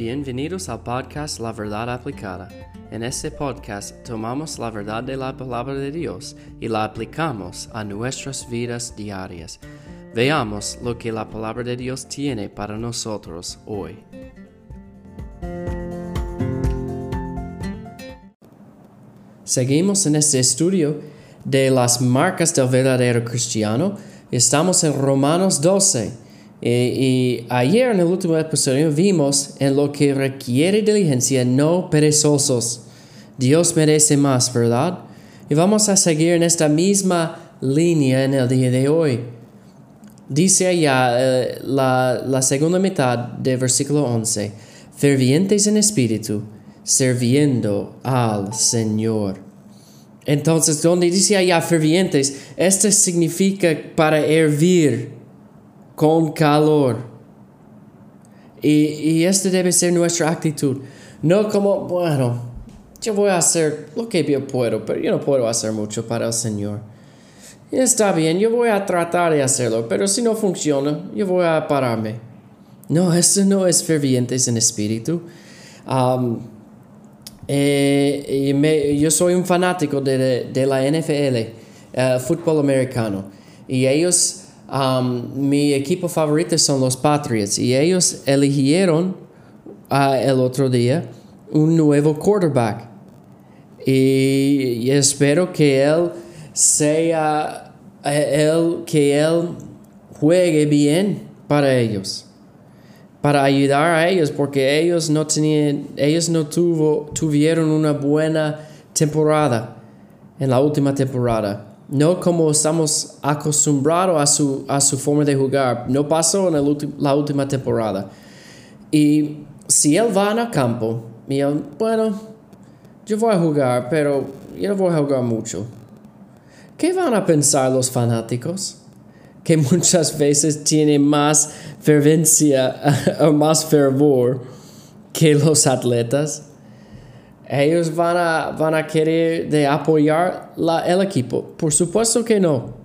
Bienvenidos al podcast La Verdad Aplicada. En este podcast tomamos la verdad de la palabra de Dios y la aplicamos a nuestras vidas diarias. Veamos lo que la palabra de Dios tiene para nosotros hoy. Seguimos en este estudio de las marcas del verdadero cristiano. Estamos en Romanos 12 y, ayer en el último episodio vimos en lo que requiere diligencia, no perezosos. Dios merece más, ¿verdad? Y vamos a seguir en esta misma línea en el día de hoy. Dice allá eh, la, segunda mitad del versículo 11, fervientes en espíritu, sirviendo al Señor. Entonces, donde dice allá fervientes, esto significa para hervir con calor. Y, y esta debe ser nuestra actitud. No como, bueno, yo voy a hacer lo que yo puedo, pero yo no puedo hacer mucho para el Señor. está bien, yo voy a tratar de hacerlo, pero si no funciona, yo voy a pararme. No, eso no es fervientes en espíritu. Um, eh, yo soy un fanático de, de, la NFL, uh, fútbol americano, y ellos Mi equipo favorito son los Patriots y ellos eligieron el otro día un nuevo quarterback. Y, espero que él sea, él, que él juegue bien para ellos, para ayudar a ellos, porque ellos no tenían, ellos no tuvo, tuvieron una buena temporada en la última temporada no como estamos acostumbrados a su, a su forma de jugar. No pasó en la última temporada. Y si él va al campo, y bueno, yo voy a jugar, pero yo no voy a jugar mucho. ¿Qué van a pensar los fanáticos? Que muchas veces tienen más fervencia o más fervor que los atletas ellos van a, van a querer de apoyar la, el equipo. Por supuesto que no.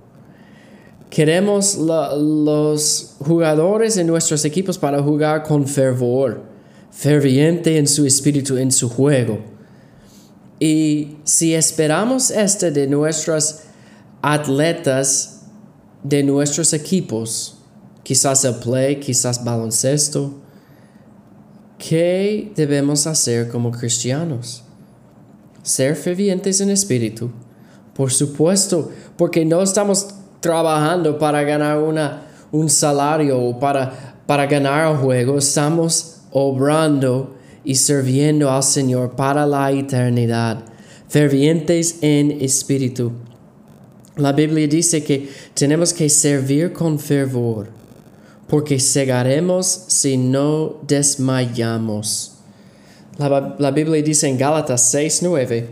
Queremos los jugadores en nuestros equipos para jugar con fervor, ferviente en su espíritu, en su juego. Y si esperamos este de nuestros atletas, de nuestros equipos, quizás el play, quizás baloncesto, ¿Qué debemos hacer como cristianos? Ser fervientes en espíritu. Por supuesto, porque no estamos trabajando para ganar una, un salario o para, para ganar el juego, estamos obrando y sirviendo al Señor para la eternidad. Fervientes en espíritu. La Biblia dice que tenemos que servir con fervor porque cegaremos si no desmayamos. La, Biblia dice en Gálatas 6:9,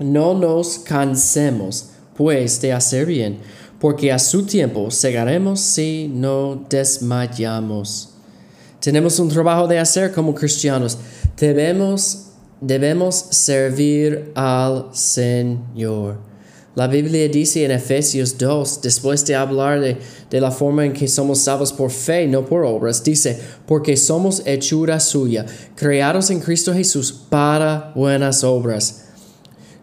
no nos cansemos pues de hacer bien, porque a su tiempo cegaremos si no desmayamos. Tenemos un trabajo de hacer como cristianos. Debemos, debemos servir al Señor. La Biblia dice en Efesios 2, después de hablar de, de, la forma en que somos salvos por fe, no por obras, dice, porque somos hechura suya, creados en Cristo Jesús para buenas obras.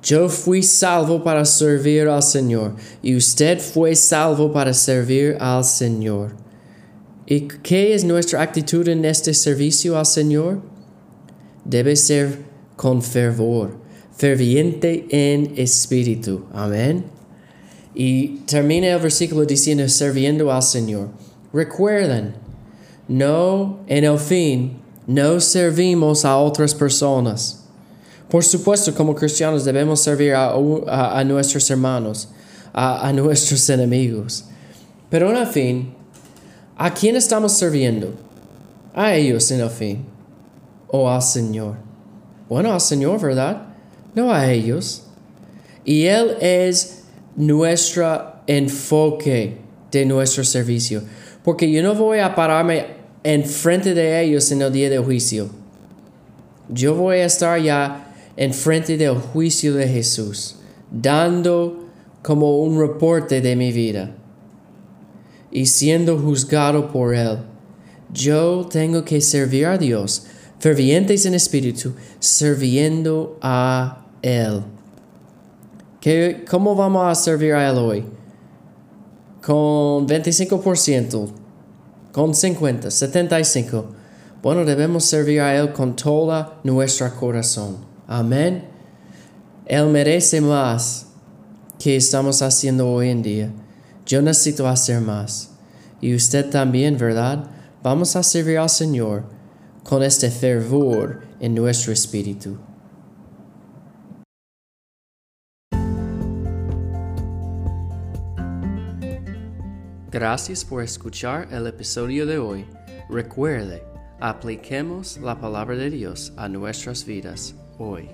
Yo fui salvo para servir al Señor y usted fue salvo para servir al Señor. ¿Y qué es nuestra actitud en este servicio al Señor? Debe ser con fervor ferviente en espíritu. Amén. Y termina el versículo diciendo, serviendo al Señor. Recuerden, no, en el fin, no servimos a otras personas. Por supuesto, como cristianos debemos servir a, nuestros hermanos, a, a, nuestros enemigos. Pero en el fin, ¿a quién estamos sirviendo? A ellos en el fin. O al Señor. Bueno, al Señor, ¿verdad? No a ellos. Y Él es nuestro enfoque de nuestro servicio. Porque yo no voy a pararme enfrente de ellos en el día del juicio. Yo voy a estar ya enfrente del juicio de Jesús, dando como un reporte de mi vida y siendo juzgado por Él. Yo tengo que servir a Dios fervientes en espíritu, sirviendo a Él. ¿Qué, ¿Cómo vamos a servir a Él hoy? Con 25%, con 50, 75. Bueno, debemos servir a Él con todo nuestro corazón. Amén. Él merece más que estamos haciendo hoy en día. Yo necesito hacer más. Y usted también, ¿verdad? Vamos a servir al Señor con este fervor en nuestro espíritu. Gracias por escuchar el episodio de hoy. Recuerde, apliquemos la palabra de Dios a nuestras vidas hoy.